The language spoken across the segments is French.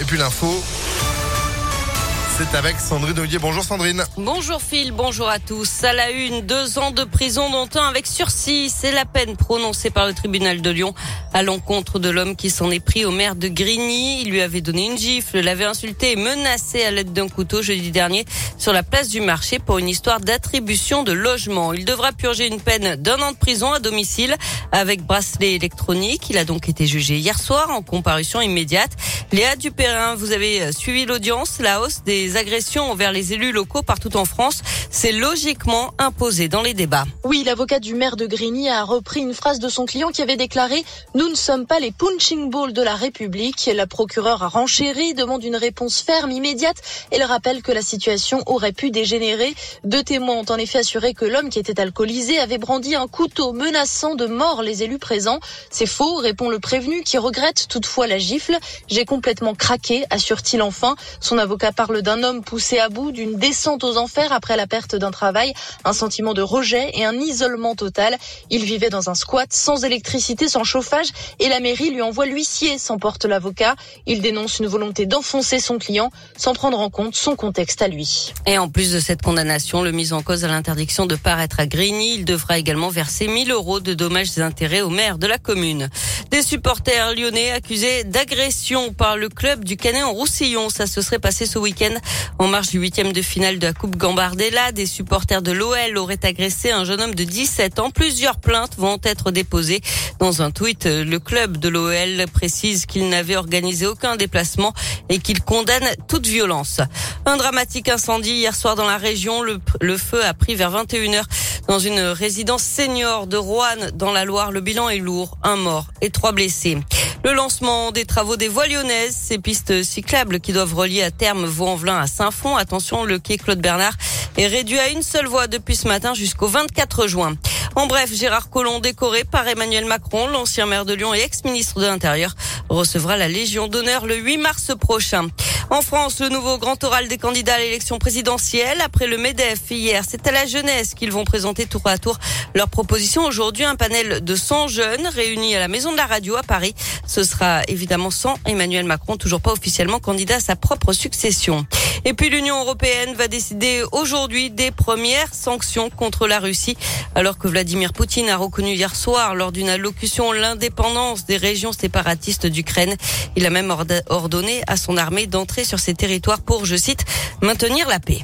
Et puis l'info. C'est avec Sandrine Ollier. Bonjour Sandrine. Bonjour Phil, bonjour à tous. À la une, deux ans de prison dont un avec sursis. C'est la peine prononcée par le tribunal de Lyon à l'encontre de l'homme qui s'en est pris au maire de Grigny. Il lui avait donné une gifle, l'avait insulté et menacé à l'aide d'un couteau jeudi dernier sur la place du marché pour une histoire d'attribution de logement. Il devra purger une peine d'un an de prison à domicile avec bracelet électronique. Il a donc été jugé hier soir en comparution immédiate. Léa Dupérin, vous avez suivi l'audience. La hausse des agressions envers les élus locaux partout en France s'est logiquement imposée dans les débats. Oui, l'avocat du maire de Grigny a repris une phrase de son client qui avait déclaré « Nous ne sommes pas les punching balls de la République ». La procureure a renchéri, demande une réponse ferme, immédiate et le rappelle que la situation aurait pu dégénérer. Deux témoins ont en effet assuré que l'homme qui était alcoolisé avait brandi un couteau menaçant de mort les élus présents. C'est faux, répond le prévenu qui regrette toutefois la gifle. J'ai complètement craqué, assure-t-il enfin. Son avocat parle d'un homme poussé à bout, d'une descente aux enfers après la perte d'un travail, un sentiment de rejet et un isolement total. Il vivait dans un squat sans électricité, sans chauffage et la mairie lui envoie l'huissier, s'emporte l'avocat. Il dénonce une volonté d'enfoncer son client sans prendre en compte son contexte à lui. Et en plus de cette condamnation, le mise en cause à l'interdiction de paraître à Grigny, il devra également verser 1000 euros de dommages et intérêts au maire de la commune. Des supporters lyonnais accusés d'agression par le club du Canet en Roussillon. Ça se serait passé ce week-end en marge du huitième de finale de la Coupe Gambardella. Des supporters de l'OL auraient agressé un jeune homme de 17 ans. Plusieurs plaintes vont être déposées. Dans un tweet, le club de l'OL précise qu'il n'avait organisé aucun déplacement et qu'il condamne toute violence. Un dramatique incendie hier soir dans la région. Le, le feu a pris vers 21h dans une résidence senior de Roanne dans la Loire. Le bilan est lourd, un mort et trois blessés. Le lancement des travaux des voies lyonnaises, ces pistes cyclables qui doivent relier à terme Vaux-en-Velin à Saint-Fond. Attention, le quai Claude Bernard est réduit à une seule voie depuis ce matin jusqu'au 24 juin. En bref, Gérard Collomb, décoré par Emmanuel Macron, l'ancien maire de Lyon et ex-ministre de l'Intérieur, recevra la Légion d'honneur le 8 mars prochain. En France, le nouveau grand oral des candidats à l'élection présidentielle. Après le MEDEF hier, c'est à la jeunesse qu'ils vont présenter tour à tour leurs propositions. Aujourd'hui, un panel de 100 jeunes réunis à la Maison de la Radio à Paris. Ce sera évidemment sans Emmanuel Macron, toujours pas officiellement candidat à sa propre succession. Et puis l'Union européenne va décider aujourd'hui des premières sanctions contre la Russie, alors que Vladimir Poutine a reconnu hier soir lors d'une allocution l'indépendance des régions séparatistes d'Ukraine. Il a même ordonné à son armée d'entrer sur ces territoires pour, je cite, maintenir la paix.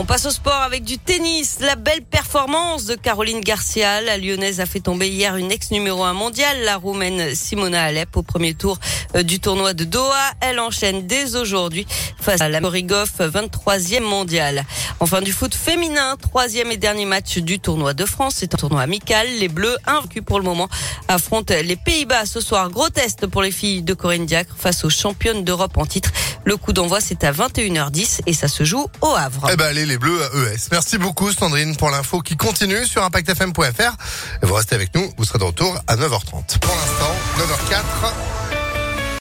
On passe au sport avec du tennis. La belle performance de Caroline Garcia. La lyonnaise a fait tomber hier une ex numéro 1 mondiale, la roumaine Simona Alep, au premier tour euh, du tournoi de Doha. Elle enchaîne dès aujourd'hui face à la Morigov, 23e mondiale. Enfin du foot féminin, troisième et dernier match du tournoi de France. C'est un tournoi amical. Les Bleus, invaincus pour le moment, affrontent les Pays-Bas ce soir. Gros test pour les filles de Corinne Diacre face aux championnes d'Europe en titre. Le coup d'envoi, c'est à 21h10 et ça se joue au Havre. Eh ben, allez, les Bleus à ES. Merci beaucoup, Sandrine, pour l'info qui continue sur ImpactFM.fr. Vous restez avec nous, vous serez de retour à 9h30. Pour l'instant, 9h04.